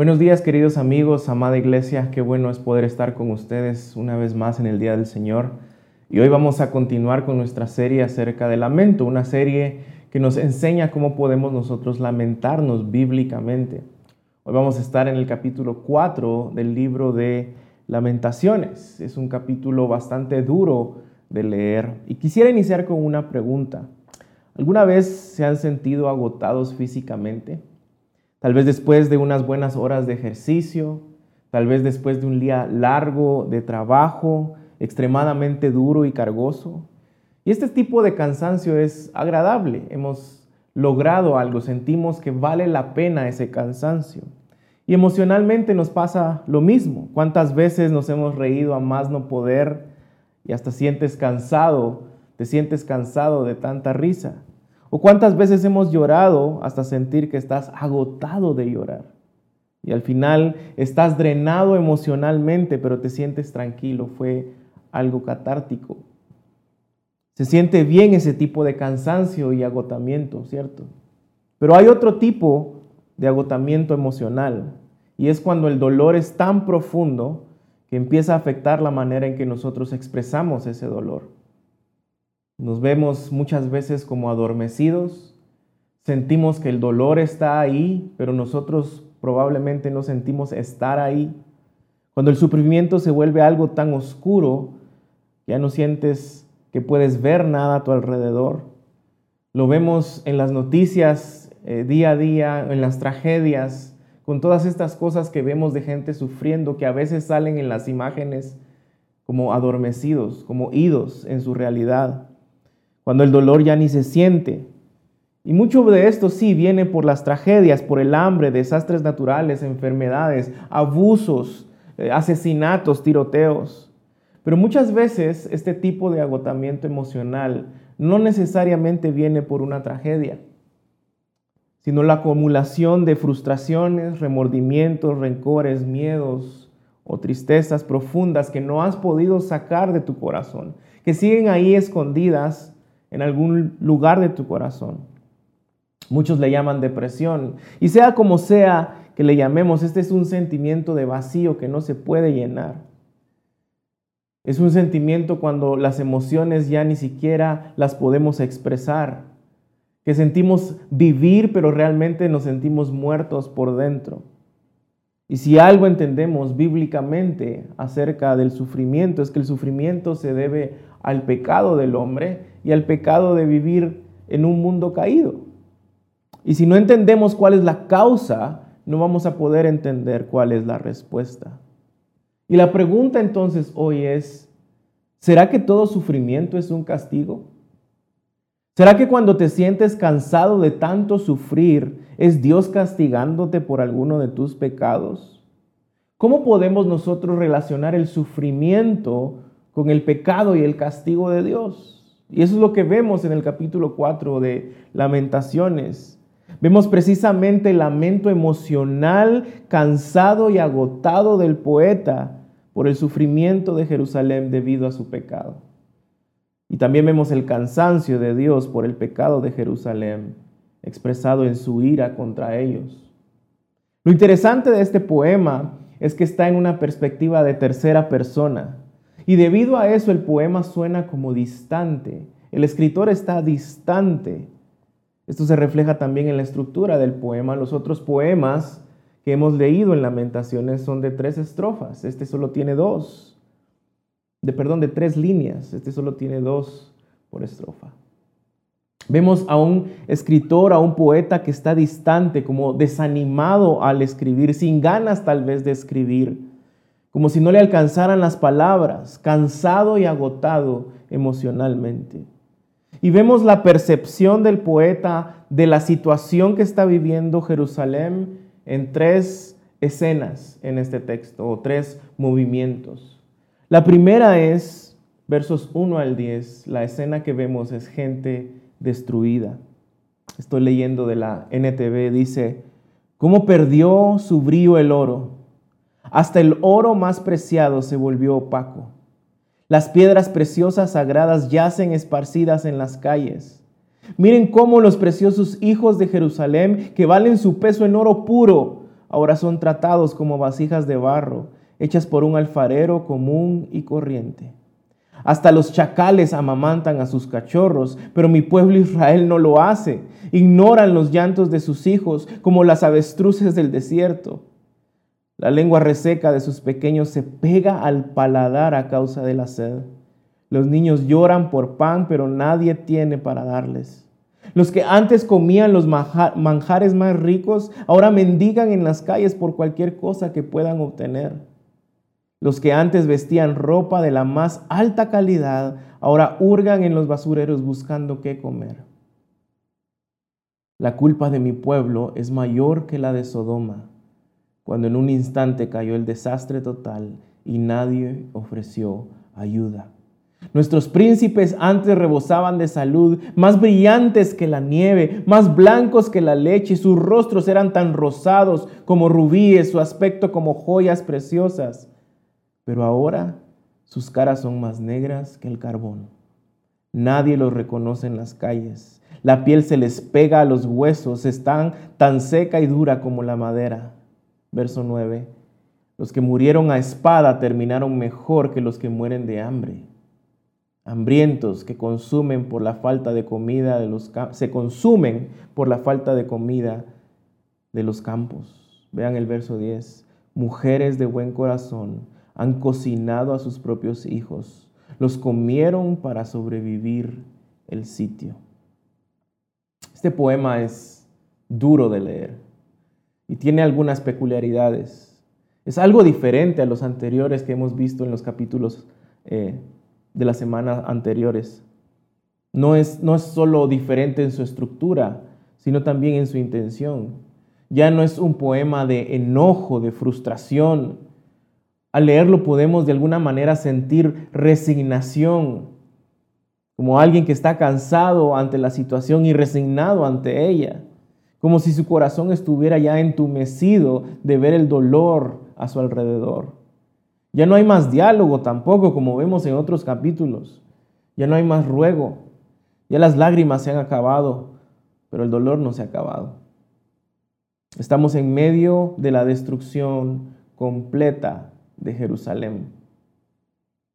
Buenos días queridos amigos, amada iglesia, qué bueno es poder estar con ustedes una vez más en el Día del Señor. Y hoy vamos a continuar con nuestra serie acerca del lamento, una serie que nos enseña cómo podemos nosotros lamentarnos bíblicamente. Hoy vamos a estar en el capítulo 4 del libro de Lamentaciones. Es un capítulo bastante duro de leer y quisiera iniciar con una pregunta. ¿Alguna vez se han sentido agotados físicamente? Tal vez después de unas buenas horas de ejercicio, tal vez después de un día largo de trabajo, extremadamente duro y cargoso. Y este tipo de cansancio es agradable. Hemos logrado algo, sentimos que vale la pena ese cansancio. Y emocionalmente nos pasa lo mismo. ¿Cuántas veces nos hemos reído a más no poder y hasta sientes cansado, te sientes cansado de tanta risa? ¿O cuántas veces hemos llorado hasta sentir que estás agotado de llorar? Y al final estás drenado emocionalmente, pero te sientes tranquilo. Fue algo catártico. Se siente bien ese tipo de cansancio y agotamiento, ¿cierto? Pero hay otro tipo de agotamiento emocional y es cuando el dolor es tan profundo que empieza a afectar la manera en que nosotros expresamos ese dolor. Nos vemos muchas veces como adormecidos, sentimos que el dolor está ahí, pero nosotros probablemente no sentimos estar ahí. Cuando el sufrimiento se vuelve algo tan oscuro, ya no sientes que puedes ver nada a tu alrededor. Lo vemos en las noticias eh, día a día, en las tragedias, con todas estas cosas que vemos de gente sufriendo, que a veces salen en las imágenes como adormecidos, como idos en su realidad cuando el dolor ya ni se siente. Y mucho de esto sí viene por las tragedias, por el hambre, desastres naturales, enfermedades, abusos, eh, asesinatos, tiroteos. Pero muchas veces este tipo de agotamiento emocional no necesariamente viene por una tragedia, sino la acumulación de frustraciones, remordimientos, rencores, miedos o tristezas profundas que no has podido sacar de tu corazón, que siguen ahí escondidas en algún lugar de tu corazón. Muchos le llaman depresión. Y sea como sea que le llamemos, este es un sentimiento de vacío que no se puede llenar. Es un sentimiento cuando las emociones ya ni siquiera las podemos expresar, que sentimos vivir pero realmente nos sentimos muertos por dentro. Y si algo entendemos bíblicamente acerca del sufrimiento es que el sufrimiento se debe al pecado del hombre y al pecado de vivir en un mundo caído. Y si no entendemos cuál es la causa, no vamos a poder entender cuál es la respuesta. Y la pregunta entonces hoy es, ¿será que todo sufrimiento es un castigo? ¿Será que cuando te sientes cansado de tanto sufrir, es Dios castigándote por alguno de tus pecados? ¿Cómo podemos nosotros relacionar el sufrimiento con el pecado y el castigo de Dios? Y eso es lo que vemos en el capítulo 4 de Lamentaciones. Vemos precisamente el lamento emocional, cansado y agotado del poeta por el sufrimiento de Jerusalén debido a su pecado. Y también vemos el cansancio de Dios por el pecado de Jerusalén, expresado en su ira contra ellos. Lo interesante de este poema es que está en una perspectiva de tercera persona. Y debido a eso el poema suena como distante. El escritor está distante. Esto se refleja también en la estructura del poema. Los otros poemas que hemos leído en Lamentaciones son de tres estrofas. Este solo tiene dos. De perdón, de tres líneas. Este solo tiene dos por estrofa. Vemos a un escritor, a un poeta que está distante, como desanimado al escribir, sin ganas tal vez de escribir como si no le alcanzaran las palabras, cansado y agotado emocionalmente. Y vemos la percepción del poeta de la situación que está viviendo Jerusalén en tres escenas en este texto, o tres movimientos. La primera es, versos 1 al 10, la escena que vemos es gente destruida. Estoy leyendo de la NTV, dice, ¿cómo perdió su brillo el oro? Hasta el oro más preciado se volvió opaco. Las piedras preciosas sagradas yacen esparcidas en las calles. Miren cómo los preciosos hijos de Jerusalén, que valen su peso en oro puro, ahora son tratados como vasijas de barro, hechas por un alfarero común y corriente. Hasta los chacales amamantan a sus cachorros, pero mi pueblo Israel no lo hace. Ignoran los llantos de sus hijos como las avestruces del desierto. La lengua reseca de sus pequeños se pega al paladar a causa de la sed. Los niños lloran por pan, pero nadie tiene para darles. Los que antes comían los manjares más ricos, ahora mendigan en las calles por cualquier cosa que puedan obtener. Los que antes vestían ropa de la más alta calidad, ahora hurgan en los basureros buscando qué comer. La culpa de mi pueblo es mayor que la de Sodoma, cuando en un instante cayó el desastre total y nadie ofreció ayuda. Nuestros príncipes antes rebosaban de salud, más brillantes que la nieve, más blancos que la leche, sus rostros eran tan rosados como rubíes, su aspecto como joyas preciosas pero ahora sus caras son más negras que el carbón. Nadie los reconoce en las calles. La piel se les pega a los huesos, están tan seca y dura como la madera. Verso 9. Los que murieron a espada terminaron mejor que los que mueren de hambre. Hambrientos que consumen por la falta de comida de los se consumen por la falta de comida de los campos. Vean el verso 10. Mujeres de buen corazón han cocinado a sus propios hijos, los comieron para sobrevivir el sitio. Este poema es duro de leer y tiene algunas peculiaridades. Es algo diferente a los anteriores que hemos visto en los capítulos eh, de las semanas anteriores. No es, no es solo diferente en su estructura, sino también en su intención. Ya no es un poema de enojo, de frustración, al leerlo podemos de alguna manera sentir resignación, como alguien que está cansado ante la situación y resignado ante ella, como si su corazón estuviera ya entumecido de ver el dolor a su alrededor. Ya no hay más diálogo tampoco, como vemos en otros capítulos. Ya no hay más ruego. Ya las lágrimas se han acabado, pero el dolor no se ha acabado. Estamos en medio de la destrucción completa de Jerusalén.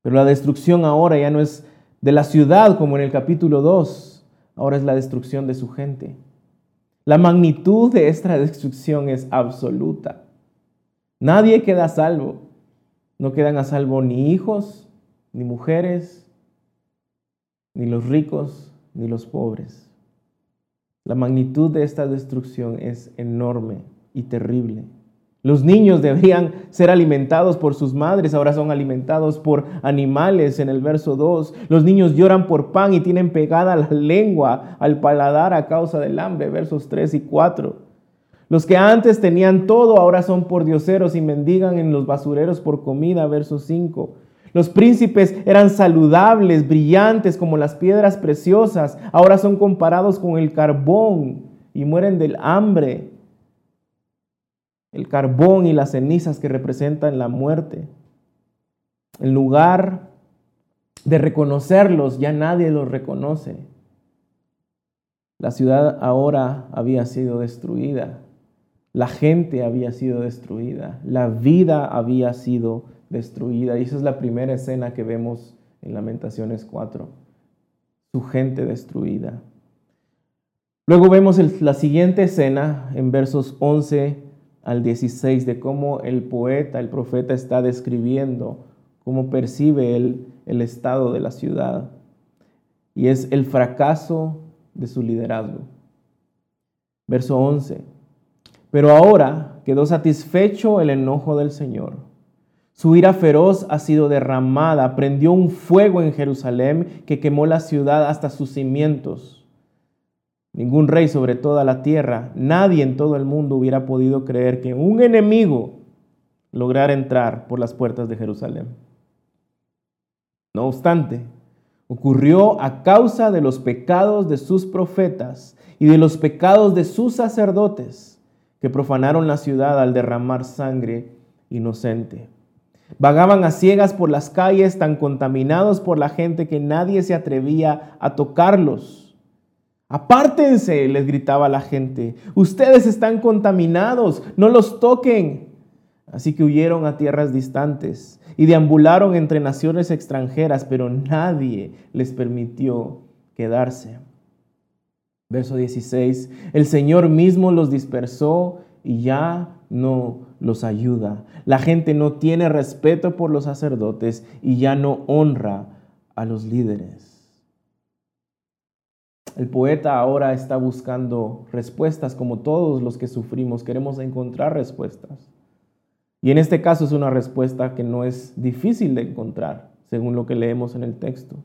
Pero la destrucción ahora ya no es de la ciudad como en el capítulo 2, ahora es la destrucción de su gente. La magnitud de esta destrucción es absoluta. Nadie queda a salvo. No quedan a salvo ni hijos, ni mujeres, ni los ricos, ni los pobres. La magnitud de esta destrucción es enorme y terrible. Los niños deberían ser alimentados por sus madres, ahora son alimentados por animales en el verso 2. Los niños lloran por pan y tienen pegada la lengua al paladar a causa del hambre, versos 3 y 4. Los que antes tenían todo ahora son por dioseros y mendigan en los basureros por comida, verso 5. Los príncipes eran saludables, brillantes como las piedras preciosas, ahora son comparados con el carbón y mueren del hambre el carbón y las cenizas que representan la muerte. En lugar de reconocerlos, ya nadie los reconoce. La ciudad ahora había sido destruida, la gente había sido destruida, la vida había sido destruida. Y esa es la primera escena que vemos en Lamentaciones 4, su gente destruida. Luego vemos la siguiente escena en versos 11 al 16 de cómo el poeta, el profeta está describiendo cómo percibe él el estado de la ciudad. Y es el fracaso de su liderazgo. Verso 11. Pero ahora quedó satisfecho el enojo del Señor. Su ira feroz ha sido derramada, prendió un fuego en Jerusalén que quemó la ciudad hasta sus cimientos. Ningún rey sobre toda la tierra, nadie en todo el mundo hubiera podido creer que un enemigo lograra entrar por las puertas de Jerusalén. No obstante, ocurrió a causa de los pecados de sus profetas y de los pecados de sus sacerdotes, que profanaron la ciudad al derramar sangre inocente. Vagaban a ciegas por las calles, tan contaminados por la gente que nadie se atrevía a tocarlos Apártense, les gritaba la gente. Ustedes están contaminados, no los toquen. Así que huyeron a tierras distantes y deambularon entre naciones extranjeras, pero nadie les permitió quedarse. Verso 16, el Señor mismo los dispersó y ya no los ayuda. La gente no tiene respeto por los sacerdotes y ya no honra a los líderes. El poeta ahora está buscando respuestas como todos los que sufrimos. Queremos encontrar respuestas. Y en este caso es una respuesta que no es difícil de encontrar, según lo que leemos en el texto.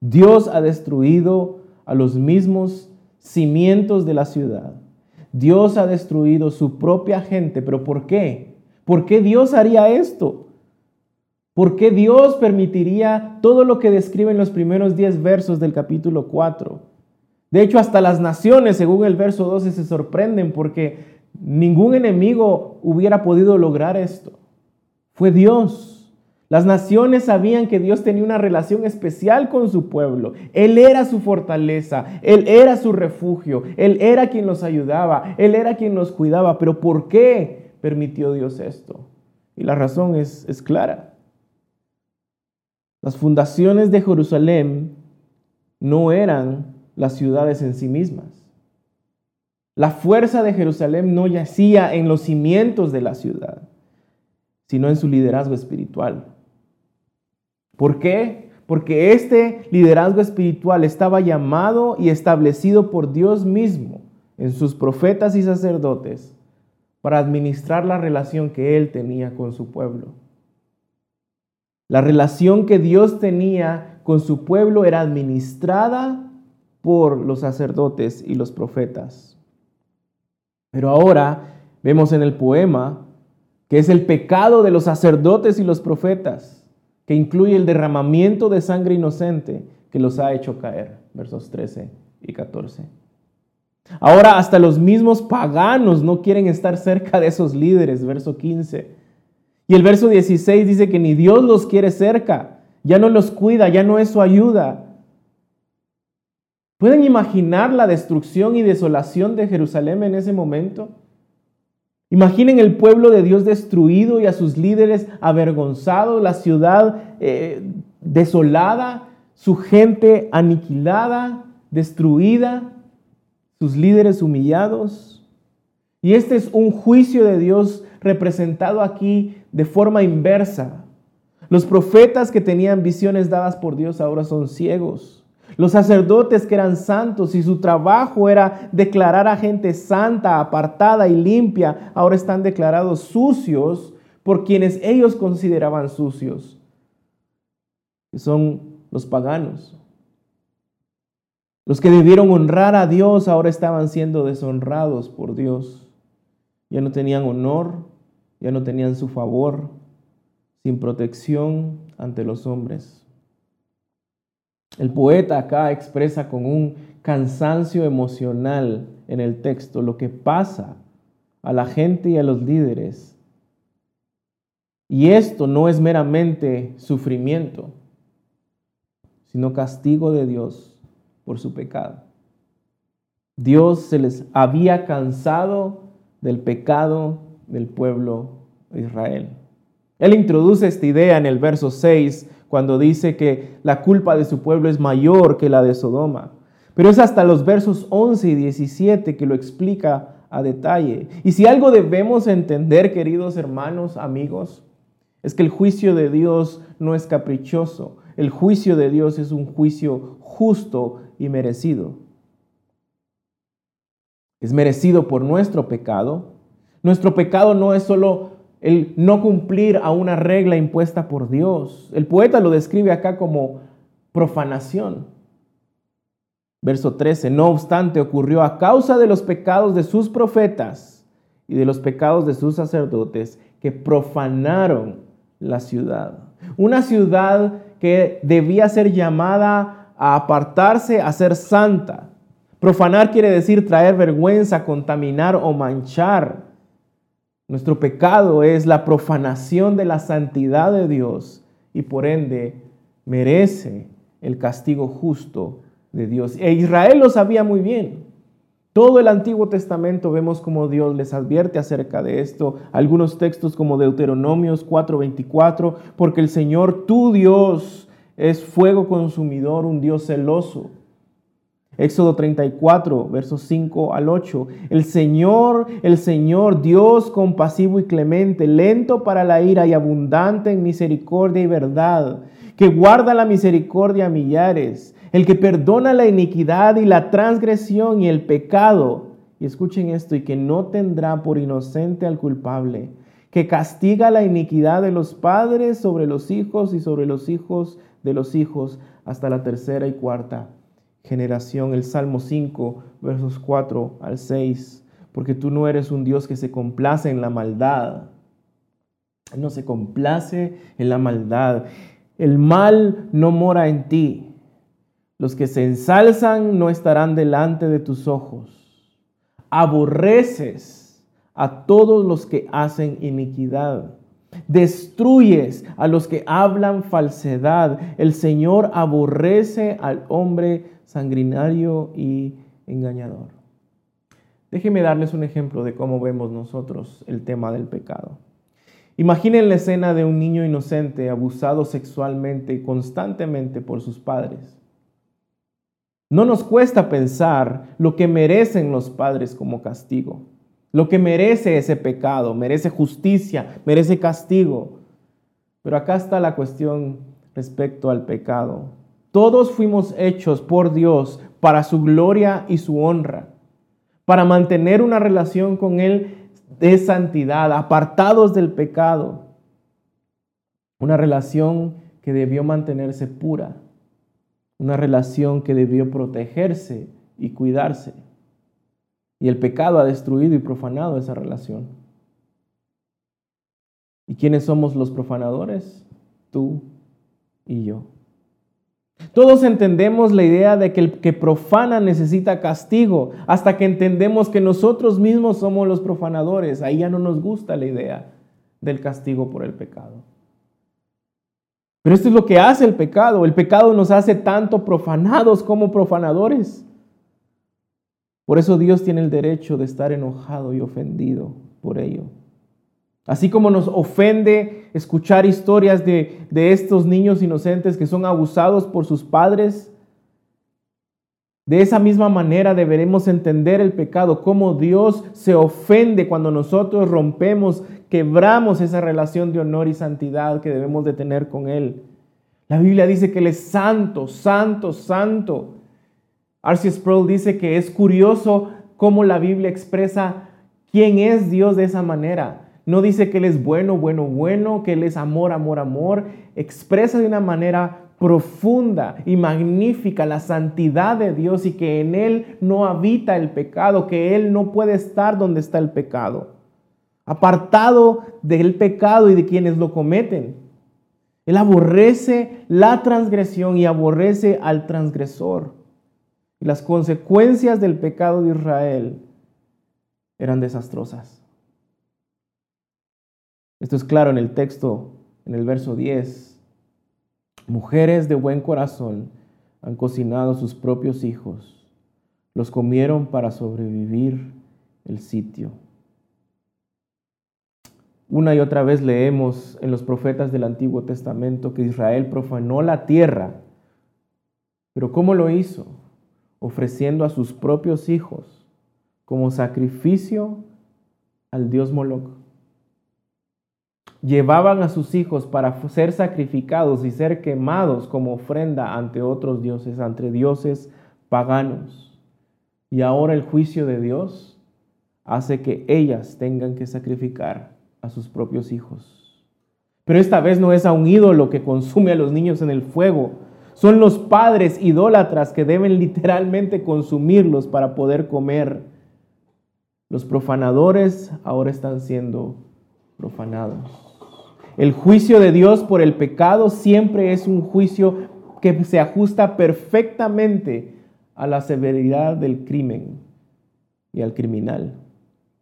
Dios ha destruido a los mismos cimientos de la ciudad. Dios ha destruido su propia gente, pero ¿por qué? ¿Por qué Dios haría esto? ¿Por qué Dios permitiría todo lo que describe en los primeros 10 versos del capítulo 4? De hecho, hasta las naciones, según el verso 12, se sorprenden porque Ningún enemigo hubiera podido lograr esto. Fue Dios. Las naciones sabían que Dios tenía una relación especial con su pueblo. Él era su fortaleza, Él era su refugio, Él era quien los ayudaba, Él era quien los cuidaba. Pero ¿por qué permitió Dios esto? Y la razón es, es clara. Las fundaciones de Jerusalén no eran las ciudades en sí mismas. La fuerza de Jerusalén no yacía en los cimientos de la ciudad, sino en su liderazgo espiritual. ¿Por qué? Porque este liderazgo espiritual estaba llamado y establecido por Dios mismo en sus profetas y sacerdotes para administrar la relación que Él tenía con su pueblo. La relación que Dios tenía con su pueblo era administrada por los sacerdotes y los profetas. Pero ahora vemos en el poema que es el pecado de los sacerdotes y los profetas, que incluye el derramamiento de sangre inocente que los ha hecho caer. Versos 13 y 14. Ahora hasta los mismos paganos no quieren estar cerca de esos líderes. Verso 15. Y el verso 16 dice que ni Dios los quiere cerca, ya no los cuida, ya no es su ayuda. ¿Pueden imaginar la destrucción y desolación de Jerusalén en ese momento? Imaginen el pueblo de Dios destruido y a sus líderes avergonzados, la ciudad eh, desolada, su gente aniquilada, destruida, sus líderes humillados. Y este es un juicio de Dios representado aquí de forma inversa. Los profetas que tenían visiones dadas por Dios ahora son ciegos. Los sacerdotes que eran santos y su trabajo era declarar a gente santa, apartada y limpia, ahora están declarados sucios por quienes ellos consideraban sucios, que son los paganos. Los que debieron honrar a Dios ahora estaban siendo deshonrados por Dios. Ya no tenían honor, ya no tenían su favor, sin protección ante los hombres. El poeta acá expresa con un cansancio emocional en el texto lo que pasa a la gente y a los líderes. Y esto no es meramente sufrimiento, sino castigo de Dios por su pecado. Dios se les había cansado del pecado del pueblo de Israel. Él introduce esta idea en el verso 6 cuando dice que la culpa de su pueblo es mayor que la de Sodoma. Pero es hasta los versos 11 y 17 que lo explica a detalle. Y si algo debemos entender, queridos hermanos, amigos, es que el juicio de Dios no es caprichoso. El juicio de Dios es un juicio justo y merecido. Es merecido por nuestro pecado. Nuestro pecado no es solo el no cumplir a una regla impuesta por Dios. El poeta lo describe acá como profanación. Verso 13, no obstante, ocurrió a causa de los pecados de sus profetas y de los pecados de sus sacerdotes que profanaron la ciudad. Una ciudad que debía ser llamada a apartarse, a ser santa. Profanar quiere decir traer vergüenza, contaminar o manchar. Nuestro pecado es la profanación de la santidad de Dios y por ende merece el castigo justo de Dios. E Israel lo sabía muy bien. Todo el Antiguo Testamento vemos como Dios les advierte acerca de esto. Algunos textos como Deuteronomios 4:24, porque el Señor tu Dios es fuego consumidor, un Dios celoso. Éxodo 34, versos 5 al 8. El Señor, el Señor, Dios compasivo y clemente, lento para la ira y abundante en misericordia y verdad, que guarda la misericordia a millares, el que perdona la iniquidad y la transgresión y el pecado. Y escuchen esto, y que no tendrá por inocente al culpable, que castiga la iniquidad de los padres sobre los hijos y sobre los hijos de los hijos hasta la tercera y cuarta generación. El Salmo 5, versos 4 al 6. Porque tú no eres un Dios que se complace en la maldad. No se complace en la maldad. El mal no mora en ti. Los que se ensalzan no estarán delante de tus ojos. Aborreces a todos los que hacen iniquidad. Destruyes a los que hablan falsedad. El Señor aborrece al hombre sanguinario y engañador. Déjenme darles un ejemplo de cómo vemos nosotros el tema del pecado. Imaginen la escena de un niño inocente abusado sexualmente constantemente por sus padres. No nos cuesta pensar lo que merecen los padres como castigo, lo que merece ese pecado, merece justicia, merece castigo. Pero acá está la cuestión respecto al pecado. Todos fuimos hechos por Dios para su gloria y su honra, para mantener una relación con Él de santidad, apartados del pecado. Una relación que debió mantenerse pura, una relación que debió protegerse y cuidarse. Y el pecado ha destruido y profanado esa relación. ¿Y quiénes somos los profanadores? Tú y yo. Todos entendemos la idea de que el que profana necesita castigo, hasta que entendemos que nosotros mismos somos los profanadores. Ahí ya no nos gusta la idea del castigo por el pecado. Pero esto es lo que hace el pecado. El pecado nos hace tanto profanados como profanadores. Por eso Dios tiene el derecho de estar enojado y ofendido por ello. Así como nos ofende escuchar historias de, estos niños inocentes que son abusados por sus padres, de esa misma manera deberemos entender el pecado, cómo Dios se ofende cuando nosotros rompemos, quebramos esa relación de honor y santidad que debemos de tener con Él. La Biblia dice que Él es santo, santo, santo. Arceus Sproul dice que es curioso cómo la Biblia expresa quién es Dios de esa manera. No dice que Él es bueno, bueno, bueno, que Él es amor, amor, amor. Expresa de una manera profunda y magnífica la santidad de Dios y que en Él no habita el pecado, que Él no puede estar donde está el pecado. Apartado del pecado y de quienes lo cometen. Él aborrece la transgresión y aborrece al transgresor. Y las consecuencias del pecado de Israel eran desastrosas. Esto es claro en el texto, en el verso 10. Mujeres de buen corazón han cocinado sus propios hijos, los comieron para sobrevivir el sitio. Una y otra vez leemos en los profetas del Antiguo Testamento que Israel profanó la tierra. Pero ¿cómo lo hizo? Ofreciendo a sus propios hijos como sacrificio al dios Moloch llevaban a sus hijos para ser sacrificados y ser quemados como ofrenda ante otros dioses, ante dioses paganos. Y ahora el juicio de Dios hace que ellas tengan que sacrificar a sus propios hijos. Pero esta vez no es a un ídolo que consume a los niños en el fuego. Son los padres idólatras que deben literalmente consumirlos para poder comer. Los profanadores ahora están siendo profanados. El juicio de Dios por el pecado siempre es un juicio que se ajusta perfectamente a la severidad del crimen y al criminal.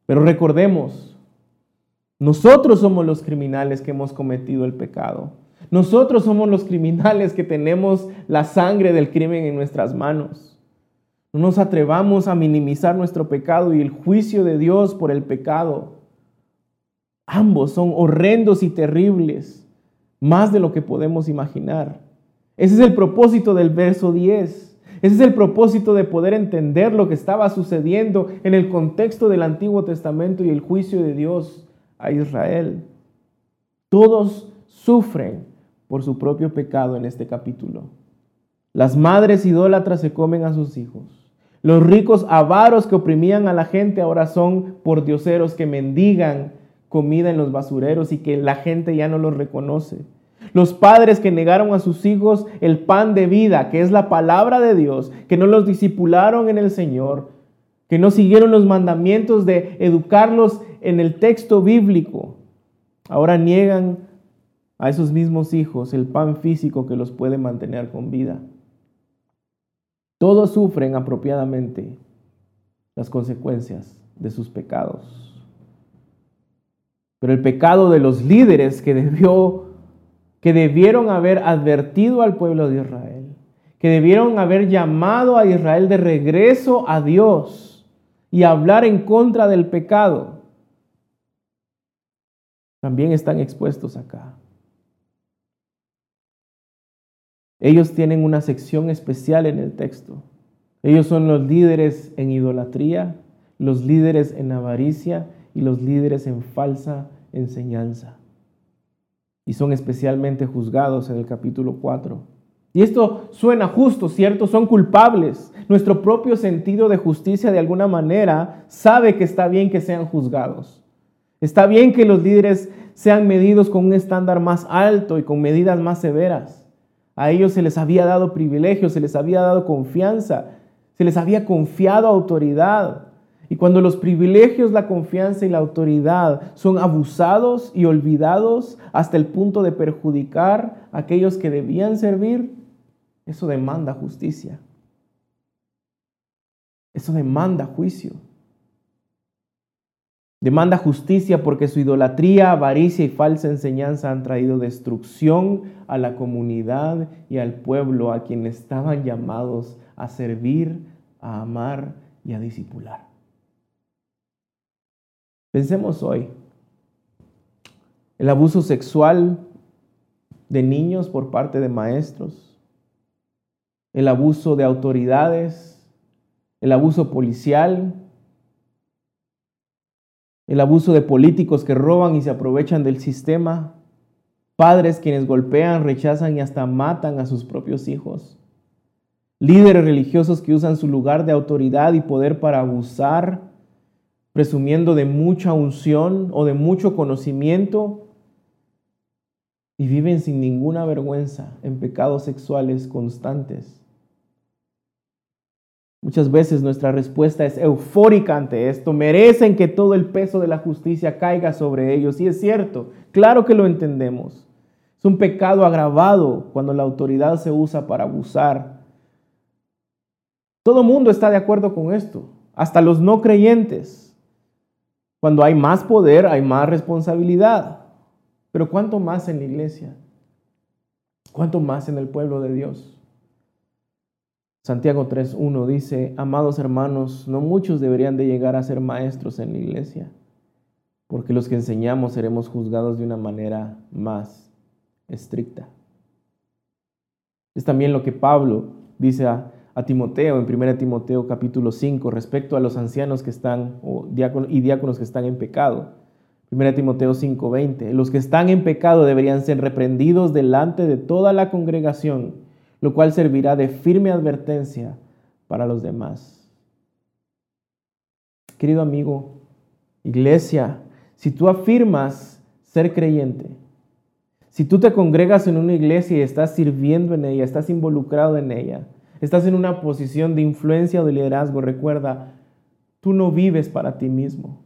Pero recordemos, nosotros somos los criminales que hemos cometido el pecado. Nosotros somos los criminales que tenemos la sangre del crimen en nuestras manos. No nos atrevamos a minimizar nuestro pecado y el juicio de Dios por el pecado. Ambos son horrendos y terribles, más de lo que podemos imaginar. Ese es el propósito del verso 10. Ese es el propósito de poder entender lo que estaba sucediendo en el contexto del Antiguo Testamento y el juicio de Dios a Israel. Todos sufren por su propio pecado en este capítulo. Las madres idólatras se comen a sus hijos. Los ricos avaros que oprimían a la gente ahora son por dioseros que mendigan comida en los basureros y que la gente ya no los reconoce. Los padres que negaron a sus hijos el pan de vida, que es la palabra de Dios, que no los disipularon en el Señor, que no siguieron los mandamientos de educarlos en el texto bíblico, ahora niegan a esos mismos hijos el pan físico que los puede mantener con vida. Todos sufren apropiadamente las consecuencias de sus pecados. Pero el pecado de los líderes que debió que debieron haber advertido al pueblo de Israel, que debieron haber llamado a Israel de regreso a Dios y hablar en contra del pecado, también están expuestos acá. Ellos tienen una sección especial en el texto. Ellos son los líderes en idolatría, los líderes en avaricia y los líderes en falsa enseñanza y son especialmente juzgados en el capítulo 4. Y esto suena justo, ¿cierto? Son culpables. Nuestro propio sentido de justicia de alguna manera sabe que está bien que sean juzgados. Está bien que los líderes sean medidos con un estándar más alto y con medidas más severas. A ellos se les había dado privilegios, se les había dado confianza, se les había confiado autoridad. Y cuando los privilegios, la confianza y la autoridad son abusados y olvidados hasta el punto de perjudicar a aquellos que debían servir, eso demanda justicia. Eso demanda juicio. Demanda justicia porque su idolatría, avaricia y falsa enseñanza han traído destrucción a la comunidad y al pueblo a quienes estaban llamados a servir, a amar y a disipular. Pensemos hoy, el abuso sexual de niños por parte de maestros, el abuso de autoridades, el abuso policial, el abuso de políticos que roban y se aprovechan del sistema, padres quienes golpean, rechazan y hasta matan a sus propios hijos, líderes religiosos que usan su lugar de autoridad y poder para abusar presumiendo de mucha unción o de mucho conocimiento y viven sin ninguna vergüenza en pecados sexuales constantes. Muchas veces nuestra respuesta es eufórica ante esto. Merecen que todo el peso de la justicia caiga sobre ellos. Y es cierto, claro que lo entendemos. Es un pecado agravado cuando la autoridad se usa para abusar. Todo mundo está de acuerdo con esto, hasta los no creyentes. Cuando hay más poder, hay más responsabilidad. Pero ¿cuánto más en la iglesia? ¿Cuánto más en el pueblo de Dios? Santiago 3.1 dice, amados hermanos, no muchos deberían de llegar a ser maestros en la iglesia, porque los que enseñamos seremos juzgados de una manera más estricta. Es también lo que Pablo dice a Timoteo, en 1 Timoteo capítulo 5, respecto a los ancianos que están, y diáconos que están en pecado. 1 Timoteo 5, 20. Los que están en pecado deberían ser reprendidos delante de toda la congregación, lo cual servirá de firme advertencia para los demás. Querido amigo, iglesia, si tú afirmas ser creyente, si tú te congregas en una iglesia y estás sirviendo en ella, estás involucrado en ella, Estás en una posición de influencia o de liderazgo. Recuerda, tú no vives para ti mismo.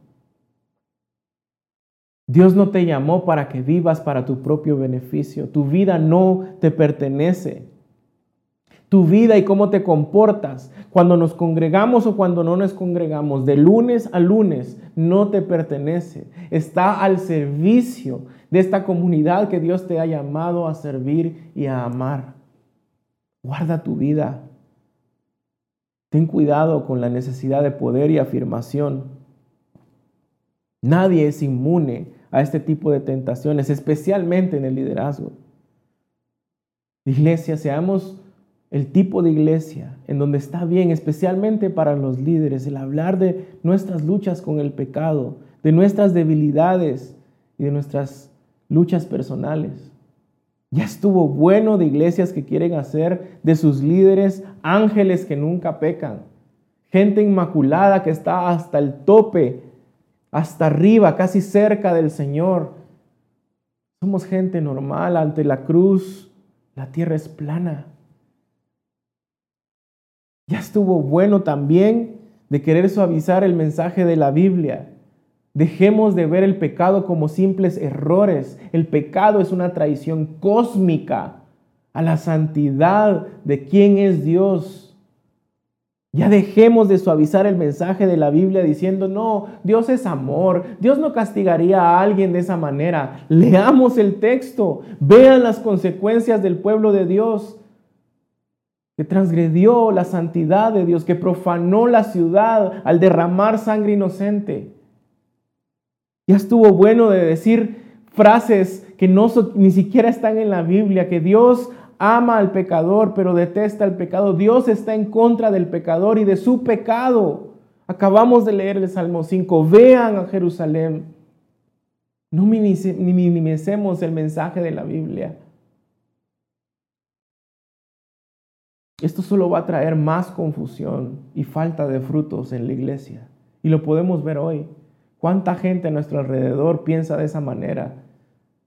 Dios no te llamó para que vivas para tu propio beneficio. Tu vida no te pertenece. Tu vida y cómo te comportas cuando nos congregamos o cuando no nos congregamos, de lunes a lunes, no te pertenece. Está al servicio de esta comunidad que Dios te ha llamado a servir y a amar. Guarda tu vida. Ten cuidado con la necesidad de poder y afirmación. Nadie es inmune a este tipo de tentaciones, especialmente en el liderazgo. Iglesia, seamos el tipo de iglesia en donde está bien, especialmente para los líderes, el hablar de nuestras luchas con el pecado, de nuestras debilidades y de nuestras luchas personales. Ya estuvo bueno de iglesias que quieren hacer de sus líderes ángeles que nunca pecan, gente inmaculada que está hasta el tope, hasta arriba, casi cerca del Señor. Somos gente normal ante la cruz, la tierra es plana. Ya estuvo bueno también de querer suavizar el mensaje de la Biblia. Dejemos de ver el pecado como simples errores. El pecado es una traición cósmica a la santidad de quién es Dios. Ya dejemos de suavizar el mensaje de la Biblia diciendo, no, Dios es amor, Dios no castigaría a alguien de esa manera. Leamos el texto, vean las consecuencias del pueblo de Dios que transgredió la santidad de Dios, que profanó la ciudad al derramar sangre inocente. Ya estuvo bueno de decir frases que no ni siquiera están en la Biblia, que Dios ama al pecador, pero detesta el pecado. Dios está en contra del pecador y de su pecado. Acabamos de leer el Salmo 5. Vean a Jerusalén. No minimicemos el mensaje de la Biblia. Esto solo va a traer más confusión y falta de frutos en la iglesia. Y lo podemos ver hoy. ¿Cuánta gente a nuestro alrededor piensa de esa manera?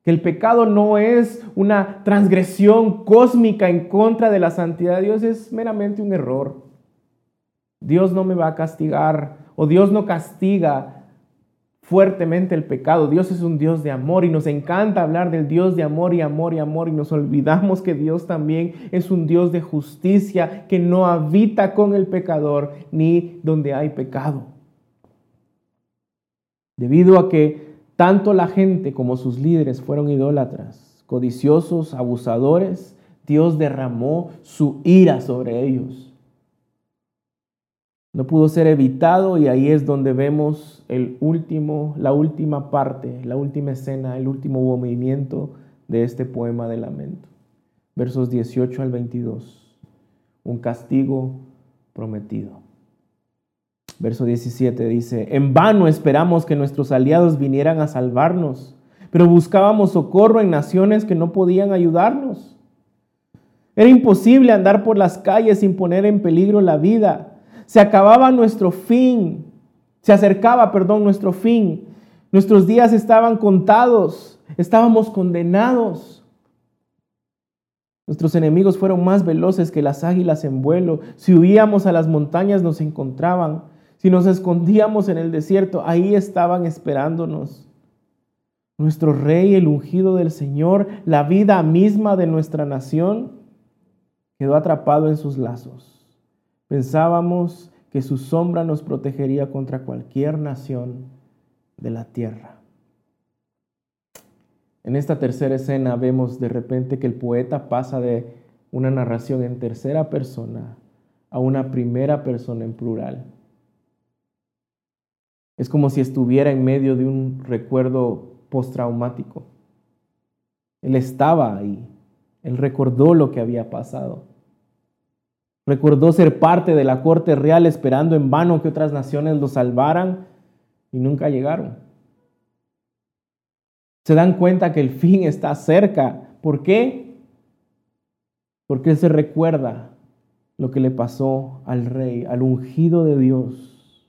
Que el pecado no es una transgresión cósmica en contra de la santidad de Dios, es meramente un error. Dios no me va a castigar o Dios no castiga fuertemente el pecado. Dios es un Dios de amor y nos encanta hablar del Dios de amor y amor y amor y nos olvidamos que Dios también es un Dios de justicia que no habita con el pecador ni donde hay pecado. Debido a que tanto la gente como sus líderes fueron idólatras, codiciosos, abusadores, Dios derramó su ira sobre ellos. No pudo ser evitado y ahí es donde vemos el último, la última parte, la última escena, el último movimiento de este poema de lamento. Versos 18 al 22. Un castigo prometido. Verso 17 dice, en vano esperamos que nuestros aliados vinieran a salvarnos, pero buscábamos socorro en naciones que no podían ayudarnos. Era imposible andar por las calles sin poner en peligro la vida se acababa nuestro fin, se acercaba, perdón, nuestro fin. Nuestros días estaban contados, estábamos condenados. Nuestros enemigos fueron más veloces que las águilas en vuelo. Si huíamos a las montañas nos encontraban. Si nos escondíamos en el desierto, ahí estaban esperándonos. Nuestro rey, el ungido del Señor, la vida misma de nuestra nación, quedó atrapado en sus lazos. Pensábamos que su sombra nos protegería contra cualquier nación de la tierra. En esta tercera escena vemos de repente que el poeta pasa de una narración en tercera persona a una primera persona en plural. Es como si estuviera en medio de un recuerdo postraumático. Él estaba ahí, él recordó lo que había pasado. Recordó ser parte de la corte real esperando en vano que otras naciones lo salvaran y nunca llegaron. Se dan cuenta que el fin está cerca. ¿Por qué? Porque él se recuerda lo que le pasó al rey, al ungido de Dios.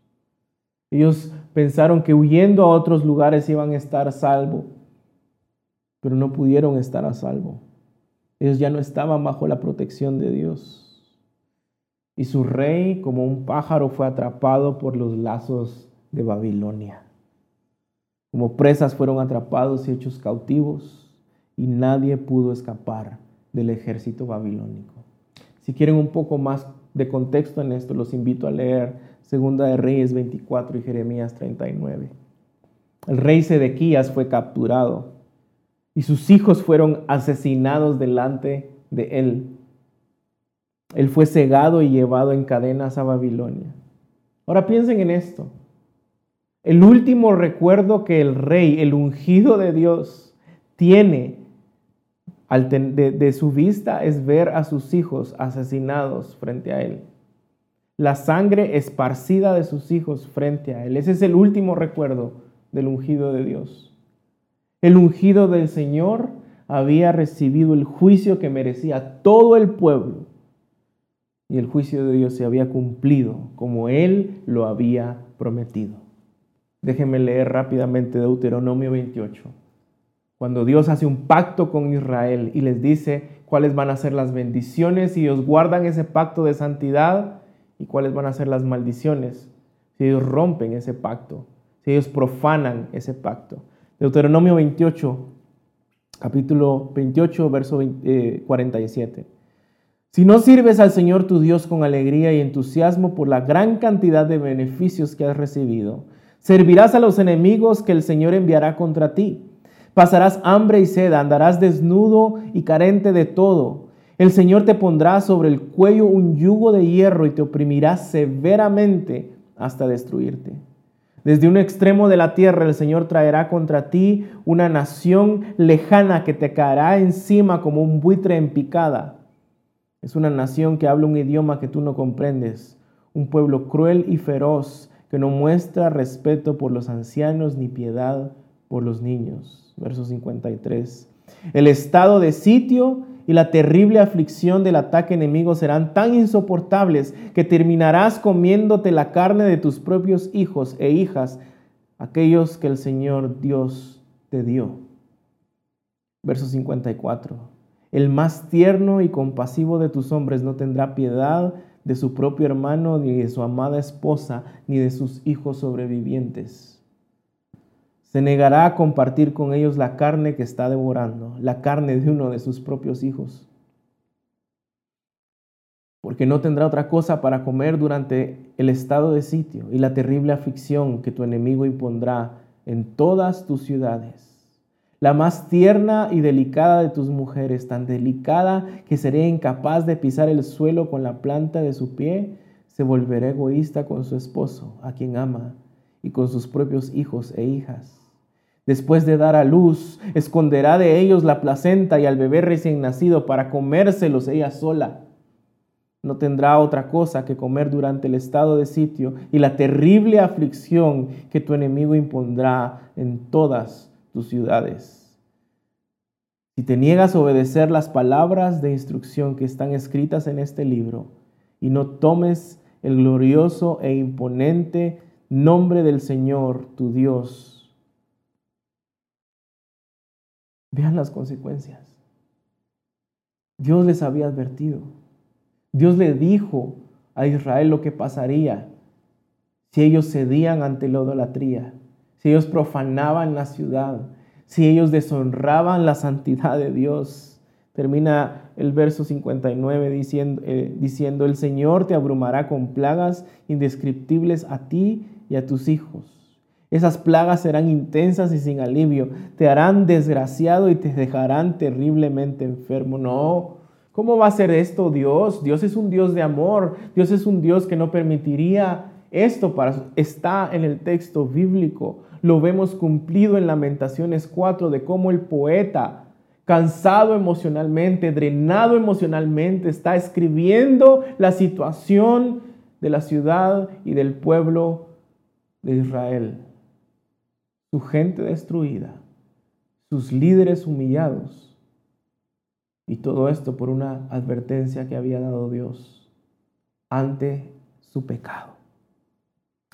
Ellos pensaron que huyendo a otros lugares iban a estar a salvo, pero no pudieron estar a salvo. Ellos ya no estaban bajo la protección de Dios y su rey como un pájaro fue atrapado por los lazos de Babilonia. Como presas fueron atrapados y hechos cautivos y nadie pudo escapar del ejército babilónico. Si quieren un poco más de contexto en esto, los invito a leer Segunda de Reyes 24 y Jeremías 39. El rey Sedequías fue capturado. y sus hijos fueron asesinados delante de él. Él fue cegado y llevado en cadenas a Babilonia. Ahora piensen en esto. El último recuerdo que el rey, el ungido de Dios, tiene de, su vista es ver a sus hijos asesinados frente a él. La sangre esparcida de sus hijos frente a él. Ese es el último recuerdo del ungido de Dios. El ungido del Señor había recibido el juicio que merecía todo el pueblo. Y el juicio de Dios se había cumplido como Él lo había prometido. Déjenme leer rápidamente Deuteronomio 28. Cuando Dios hace un pacto con Israel y les dice cuáles van a ser las bendiciones y ellos guardan ese pacto de santidad y cuáles van a ser las maldiciones si ellos rompen ese pacto, si ellos profanan ese pacto. Deuteronomio 28, capítulo 28, verso 47. Eh, si no sirves al Señor tu Dios con alegría y entusiasmo por la gran cantidad de beneficios que has recibido, servirás a los enemigos que el Señor enviará contra ti. Pasarás hambre y sed, andarás desnudo y carente de todo. El Señor te pondrá sobre el cuello un yugo de hierro y te oprimirá severamente hasta destruirte. Desde un extremo de la tierra el Señor traerá contra ti una nación lejana que te caerá encima como un buitre en picada. Es una nación que habla un idioma que tú no comprendes, un pueblo cruel y feroz que no muestra respeto por los ancianos ni piedad por los niños. Verso 53. El estado de sitio y la terrible aflicción del ataque enemigo serán tan insoportables que terminarás comiéndote la carne de tus propios hijos e hijas, aquellos que el Señor Dios te dio. Verso 54. El más tierno y compasivo de tus hombres no tendrá piedad de su propio hermano, ni de su amada esposa, ni de sus hijos sobrevivientes se negará a compartir con ellos la carne que está devorando, la carne de uno de sus propios hijos. Porque no tendrá otra cosa para comer durante el estado de sitio y la terrible aflicción que tu enemigo impondrá en todas tus ciudades. La más tierna y delicada de tus mujeres, tan delicada que seré incapaz de pisar el suelo con la planta de su pie, se volverá egoísta con su esposo, a quien ama, y con sus propios hijos e hijas Después de dar a luz, esconderá de ellos la placenta y al bebé recién nacido para comérselos ella sola. No tendrá otra cosa que comer durante el estado de sitio y la terrible aflicción que tu enemigo impondrá en todas tus ciudades. Si te niegas a obedecer las palabras de instrucción que están escritas en este libro y no tomes el glorioso e imponente nombre del Señor, tu Dios, Vean las consecuencias. Dios les había advertido. Dios le dijo a Israel lo que pasaría si ellos cedían ante la idolatría, si ellos profanaban la ciudad, si ellos deshonraban la santidad de Dios. Termina el verso 59 diciendo, eh, diciendo, el Señor te abrumará con plagas indescriptibles a ti y a tus hijos esas plagas serán intensas y sin alivio. Te harán desgraciado y te dejarán terriblemente enfermo. No. ¿Cómo va a ser esto Dios? Dios es un Dios de amor. Dios es un Dios que no permitiría esto para está en el texto bíblico. Lo vemos cumplido en Lamentaciones 4 de cómo el poeta cansado emocionalmente, drenado emocionalmente, está escribiendo la situación de la ciudad y del pueblo de Israel su gente destruida, sus líderes humillados. Y todo esto por una advertencia que había dado Dios ante su pecado.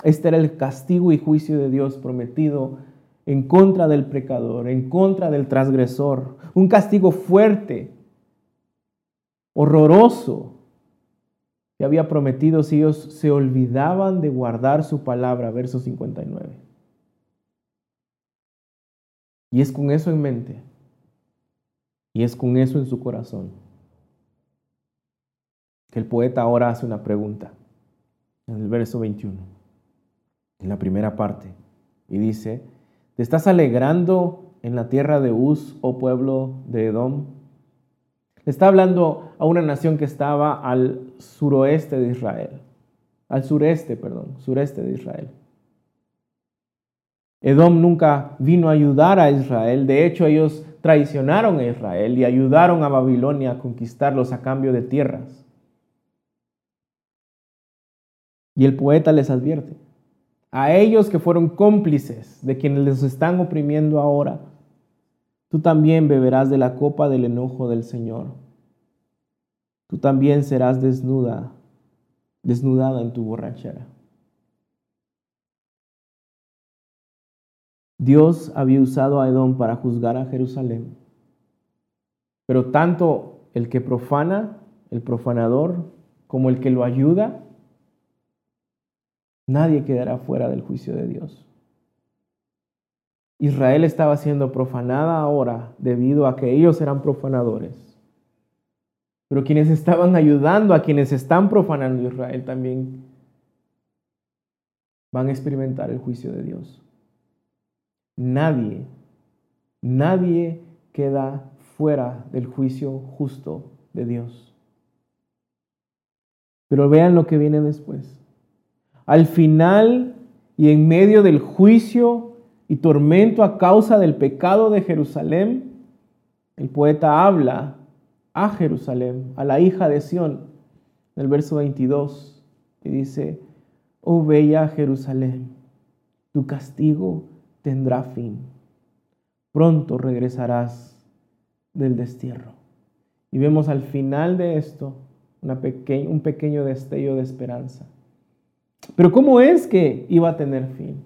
Este era el castigo y juicio de Dios prometido en contra del pecador, en contra del transgresor. Un castigo fuerte, horroroso, que había prometido si ellos se olvidaban de guardar su palabra. Verso 59. Y es con eso en mente. Y es con eso en su corazón. Que el poeta ahora hace una pregunta. En el verso 21. En la primera parte. Y dice, ¿te estás alegrando en la tierra de Uz, o pueblo de Edom. Está hablando a una nación que estaba al suroeste de Israel, al sureste, perdón, sureste de Israel. Edom nunca vino a ayudar a Israel, de hecho ellos traicionaron a Israel y ayudaron a Babilonia a conquistarlos a cambio de tierras. Y el poeta les advierte, a ellos que fueron cómplices de quienes les están oprimiendo ahora, tú también beberás de la copa del enojo del Señor. Tú también serás desnuda, desnudada en tu borrachera. Dios había usado a Edom para juzgar a Jerusalén. Pero tanto el que profana, el profanador, como el que lo ayuda, Nadie quedará fuera del juicio de Dios. Israel estaba siendo profanada ahora debido a que ellos eran profanadores. Pero quienes estaban ayudando a quienes están profanando Israel también van a experimentar el juicio de Dios. Nadie, nadie queda fuera del juicio justo de Dios. Pero vean lo que viene después. Al final y en medio del juicio y tormento a causa del pecado de Jerusalén, el poeta habla a Jerusalén, a la hija de Sión, en el verso 22, y dice, oh bella Jerusalén, tu castigo tendrá fin. Pronto regresarás del destierro. Y vemos al final de esto una un pequeño destello de esperanza. Pero ¿cómo es que iba a tener fin?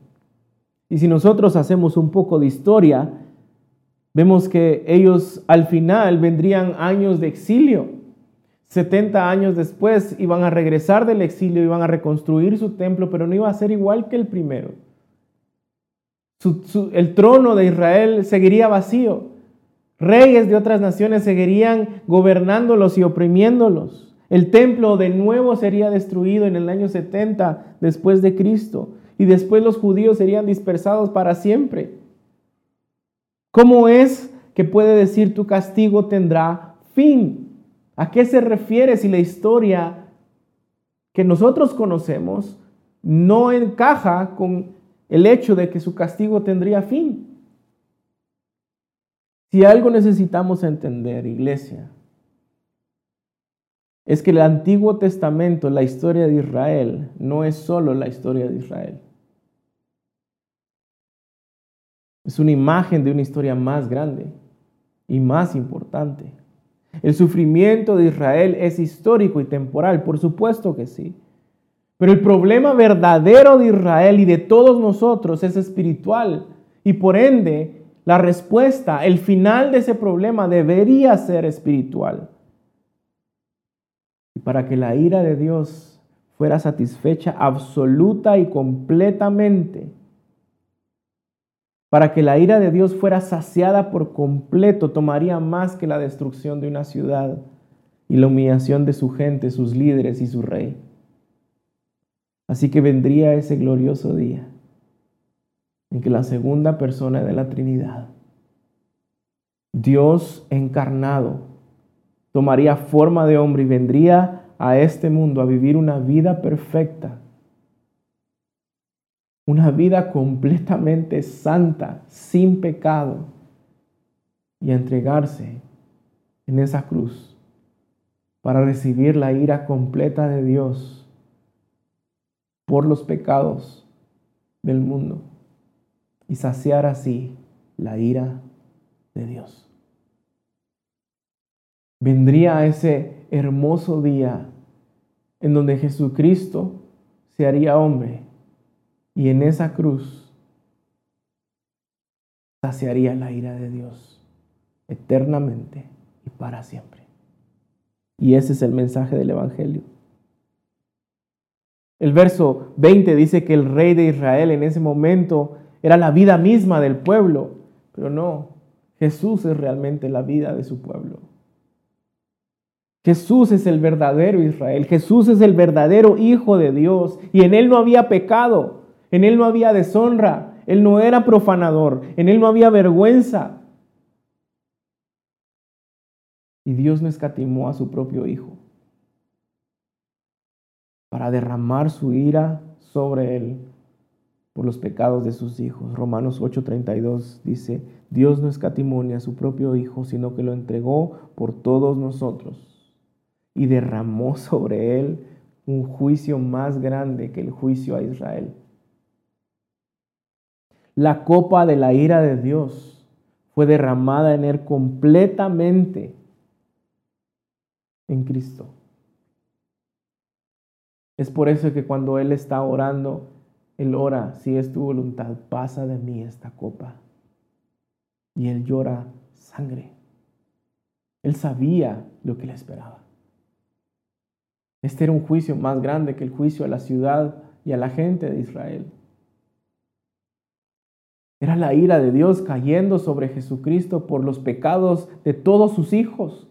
Y si nosotros hacemos un poco de historia, vemos que ellos al final vendrían años de exilio. 70 años después iban a regresar del exilio, iban a reconstruir su templo, pero no iba a ser igual que el primero. el trono de Israel seguiría vacío. Reyes de otras naciones seguirían gobernándolos y oprimiéndolos. El templo de nuevo sería destruido en el año 70 después de Cristo y después los judíos serían dispersados para siempre. ¿Cómo es que puede decir tu castigo tendrá fin? ¿A qué se refiere si la historia que nosotros conocemos no encaja con el hecho de que su castigo tendría fin? Si algo necesitamos entender, iglesia, es que el Antiguo Testamento, la historia de Israel, no es solo la historia de Israel. Es una imagen de una historia más grande y más importante. El sufrimiento de Israel es histórico y temporal, por supuesto que sí. Pero el problema verdadero de Israel y de todos nosotros es espiritual. Y por ende, la respuesta, el final de ese problema debería ser espiritual para que la ira de Dios fuera satisfecha absoluta y completamente, para que la ira de Dios fuera saciada por completo, tomaría más que la destrucción de una ciudad y la humillación de su gente, sus líderes y su rey. Así que vendría ese glorioso día en que la segunda persona de la Trinidad, Dios encarnado, tomaría forma de hombre y vendría a este mundo a vivir una vida perfecta, una vida completamente santa, sin pecado, y a entregarse en esa cruz para recibir la ira completa de Dios por los pecados del mundo y saciar así la ira de Dios. Vendría ese hermoso día en donde Jesucristo se haría hombre y en esa cruz saciaría la ira de Dios eternamente y para siempre. Y ese es el mensaje del Evangelio. El verso 20 dice que el rey de Israel en ese momento era la vida misma del pueblo, pero no, Jesús es realmente la vida de su pueblo. Jesús es el verdadero Israel, Jesús es el verdadero Hijo de Dios. Y en Él no había pecado, en Él no había deshonra, Él no era profanador, en Él no había vergüenza. Y Dios no escatimó a su propio Hijo para derramar su ira sobre Él por los pecados de sus hijos. Romanos 8:32 dice, Dios no escatimonia a su propio Hijo, sino que lo entregó por todos nosotros y derramó sobre Él un juicio más grande que el juicio a Israel. La copa de la ira de Dios fue derramada en Él completamente en Cristo. Es por eso que cuando Él está orando, Él ora, si es tu voluntad, pasa de mí esta copa. Y Él llora sangre. Él sabía lo que le esperaba. Este era un juicio más grande que el juicio a la ciudad y a la gente de Israel. Era la ira de Dios cayendo sobre Jesucristo por los pecados de todos sus hijos.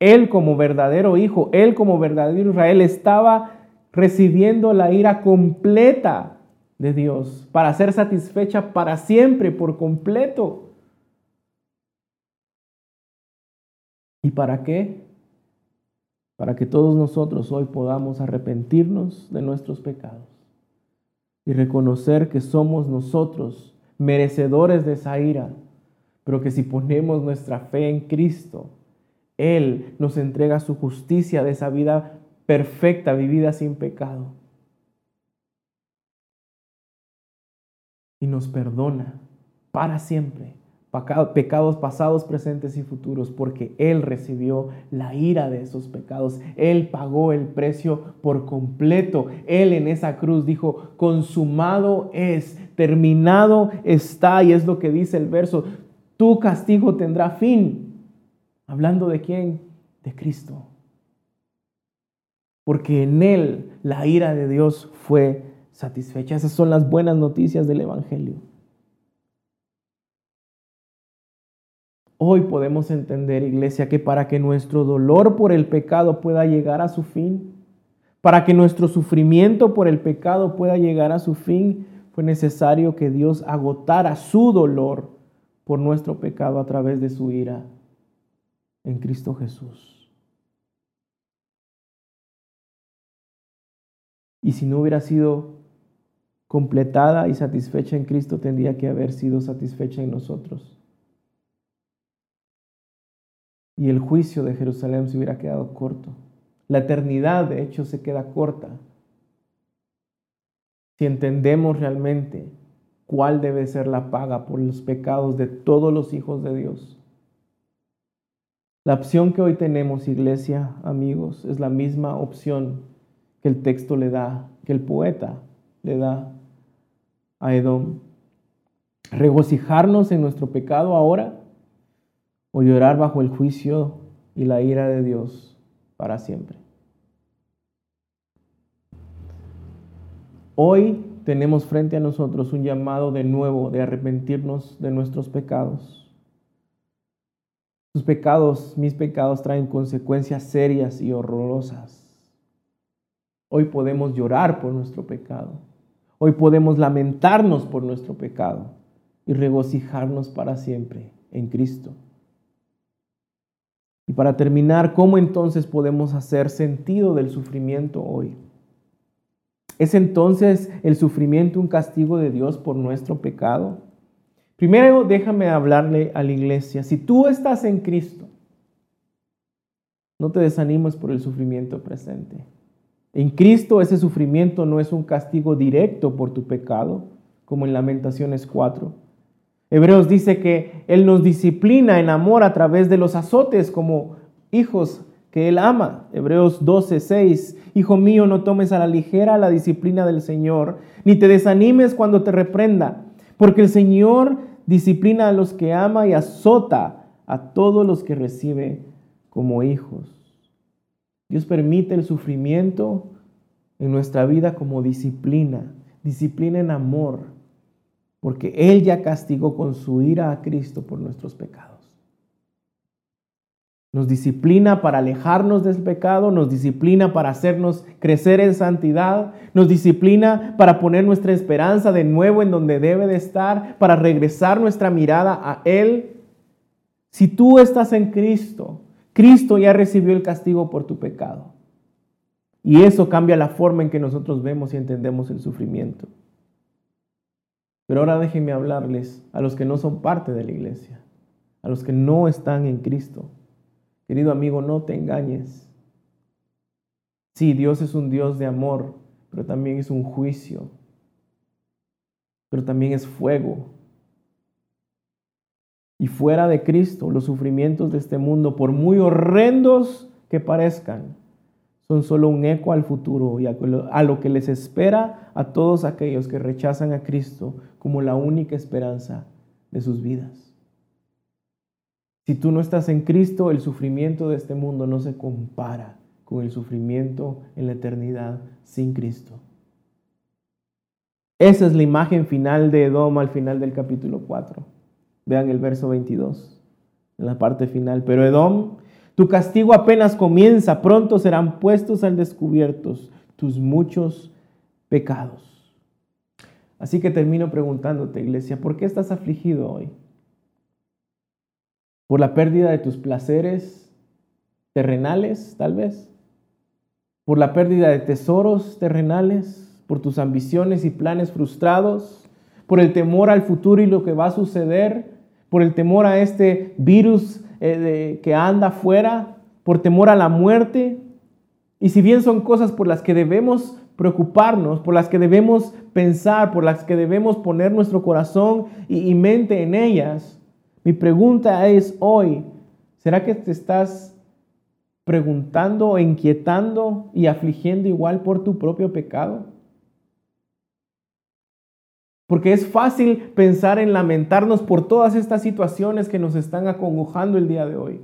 Él como verdadero hijo, él como verdadero Israel estaba recibiendo la ira completa de Dios para ser satisfecha para siempre, por completo. ¿Y para qué? Para que todos nosotros hoy podamos arrepentirnos de nuestros pecados y reconocer que somos nosotros merecedores de esa ira, pero que si ponemos nuestra fe en Cristo, Él nos entrega su justicia de esa vida perfecta, vivida sin pecado. Y nos perdona para siempre pecados pasados, presentes y futuros, porque Él recibió la ira de esos pecados. Él pagó el precio por completo. Él en esa cruz dijo, consumado es, terminado está, y es lo que dice el verso, tu castigo tendrá fin. Hablando de quién? De Cristo porque en Él la ira de Dios fue satisfecha. Esas son las buenas noticias del Evangelio. Hoy podemos entender, iglesia, que para que nuestro dolor por el pecado pueda llegar a su fin, para que nuestro sufrimiento por el pecado pueda llegar a su fin, fue necesario que Dios agotara su dolor por nuestro pecado a través de su ira en Cristo Jesús. Y si no hubiera sido completada y satisfecha en Cristo, tendría que haber sido satisfecha en nosotros. Y el juicio de Jerusalén se hubiera quedado corto. La eternidad, de hecho, se queda corta. Si entendemos realmente cuál debe ser la paga por los pecados de todos los hijos de Dios. La opción que hoy tenemos, iglesia, amigos, es la misma opción que el texto le da, que el poeta le da a Edom. Regocijarnos en nuestro pecado ahora o llorar bajo el juicio y la ira de Dios para siempre. Hoy tenemos frente a nosotros un llamado de nuevo de arrepentirnos de nuestros pecados. Sus pecados, mis pecados, traen consecuencias serias y horrorosas. Hoy podemos llorar por nuestro pecado. Hoy podemos lamentarnos por nuestro pecado y regocijarnos para siempre en Cristo. Y para terminar, ¿cómo entonces podemos hacer sentido del sufrimiento hoy? ¿Es entonces el sufrimiento un castigo de Dios por nuestro pecado? Primero déjame hablarle a la iglesia. Si tú estás en Cristo, no te desanimes por el sufrimiento presente. En Cristo ese sufrimiento no es un castigo directo por tu pecado, como en Lamentaciones 4. Hebreos dice que Él nos disciplina en amor a través de los azotes como hijos que Él ama. Hebreos 12, 6. Hijo mío, no tomes a la ligera la disciplina del Señor, ni te desanimes cuando te reprenda, porque el Señor disciplina a los que ama y azota a todos los que recibe como hijos. Dios permite el sufrimiento en nuestra vida como disciplina, disciplina en amor, porque Él ya castigó con su ira a Cristo por nuestros pecados. Nos disciplina para alejarnos del pecado, nos disciplina para hacernos crecer en santidad, nos disciplina para poner nuestra esperanza de nuevo en donde debe de estar, para regresar nuestra mirada a Él. Si tú estás en Cristo, Cristo ya recibió el castigo por tu pecado. Y eso cambia la forma en que nosotros vemos y entendemos el sufrimiento. Pero ahora déjenme hablarles a los que no son parte de la iglesia, a los que no están en Cristo. Querido amigo, no te engañes. Sí, Dios es un Dios de amor, pero también es un juicio, pero también es fuego. Y fuera de Cristo, los sufrimientos de este mundo, por muy horrendos que parezcan, son solo un eco al futuro y a lo que les espera a todos aquellos que rechazan a Cristo como la única esperanza de sus vidas. Si tú no estás en Cristo, el sufrimiento de este mundo no se compara con el sufrimiento en la eternidad sin Cristo. Esa es la imagen final de Edom al final del capítulo 4. Vean el verso 22, en la parte final. Pero Edom, tu castigo apenas comienza, pronto serán puestos al descubierto tus muchos pecados. Así que termino preguntándote, iglesia, ¿por qué estás afligido hoy? por la pérdida de tus placeres terrenales, tal vez, por la pérdida de tesoros terrenales, por tus ambiciones y planes frustrados, por el temor al futuro y lo que va a suceder, por el temor a este virus eh, que anda afuera, por temor a la muerte. Y si bien son cosas por las que debemos preocuparnos, por las que debemos pensar, por las que debemos poner nuestro corazón y mente en ellas, mi pregunta es hoy, ¿será que te estás preguntando inquietando y afligiendo igual por tu propio pecado? Porque es fácil pensar en lamentarnos por todas estas situaciones que nos están acongojando el día de hoy.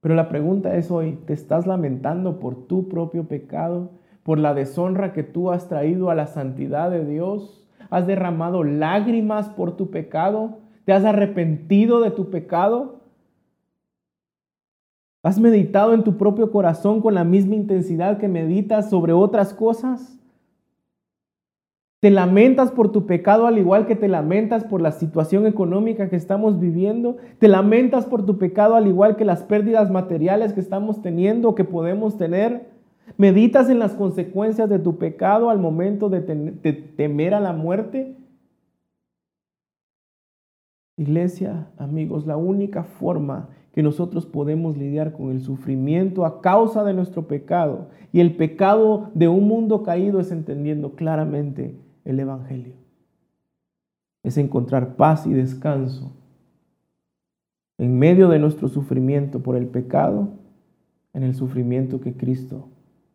Pero la pregunta es hoy, ¿te estás lamentando por tu propio pecado? ¿Por la deshonra que tú has traído a la santidad de Dios? ¿Has derramado lágrimas por tu pecado? ¿Te has arrepentido de tu pecado? ¿Has meditado en tu propio corazón con la misma intensidad que meditas sobre otras cosas? ¿Te lamentas por tu pecado al igual que te lamentas por la situación económica que estamos viviendo? ¿Te lamentas por tu pecado al igual que las pérdidas materiales que estamos teniendo o que podemos tener? ¿Meditas en las consecuencias de tu pecado al momento de, temer a la muerte? Iglesia, amigos, la única forma que nosotros podemos lidiar con el sufrimiento a causa de nuestro pecado y el pecado de un mundo caído es entendiendo claramente el Evangelio. Es encontrar paz y descanso en medio de nuestro sufrimiento por el pecado, en el sufrimiento que Cristo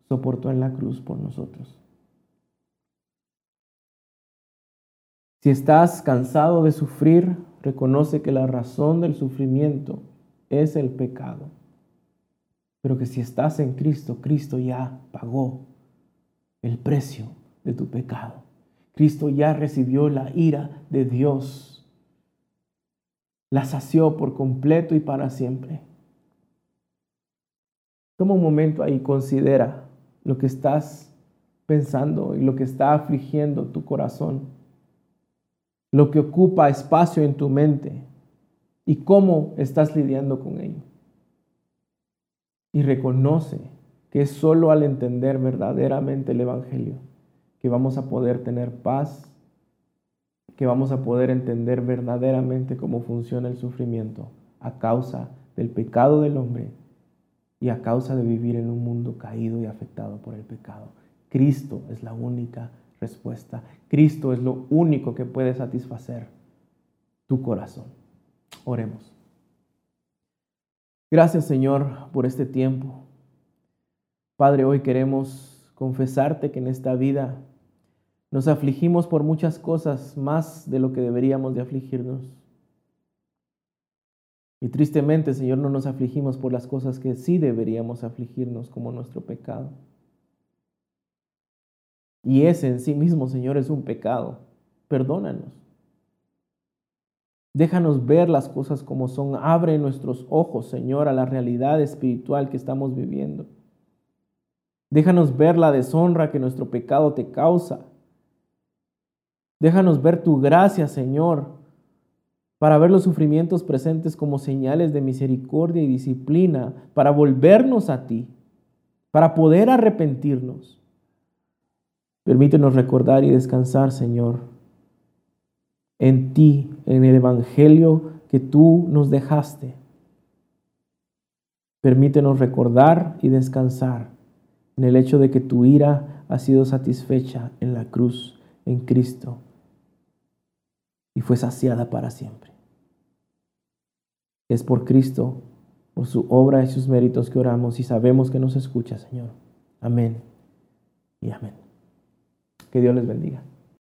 soportó en la cruz por nosotros. Si estás cansado de sufrir, reconoce que la razón del sufrimiento es el pecado. Pero que si estás en Cristo, Cristo ya pagó el precio de tu pecado. Cristo ya recibió la ira de Dios. La sació por completo y para siempre. Toma un momento ahí, considera lo que estás pensando y lo que está afligiendo tu corazón lo que ocupa espacio en tu mente y cómo estás lidiando con ello. Y reconoce que es solo al entender verdaderamente el Evangelio que vamos a poder tener paz, que vamos a poder entender verdaderamente cómo funciona el sufrimiento a causa del pecado del hombre y a causa de vivir en un mundo caído y afectado por el pecado. Cristo es la única respuesta. Cristo es lo único que puede satisfacer tu corazón. Oremos. Gracias Señor por este tiempo. Padre, hoy queremos confesarte que en esta vida nos afligimos por muchas cosas más de lo que deberíamos de afligirnos. Y tristemente, Señor, no nos afligimos por las cosas que sí deberíamos afligirnos como nuestro pecado. Y ese en sí mismo, Señor, es un pecado. Perdónanos. Déjanos ver las cosas como son. Abre nuestros ojos, Señor, a la realidad espiritual que estamos viviendo. Déjanos ver la deshonra que nuestro pecado te causa. Déjanos ver tu gracia, Señor, para ver los sufrimientos presentes como señales de misericordia y disciplina, para volvernos a ti, para poder arrepentirnos. Permítenos recordar y descansar, Señor, en ti, en el Evangelio que tú nos dejaste. Permítenos recordar y descansar en el hecho de que tu ira ha sido satisfecha en la cruz, en Cristo, y fue saciada para siempre. Es por Cristo, por su obra y sus méritos que oramos y sabemos que nos escucha, Señor. Amén y amén. Que Dios les bendiga.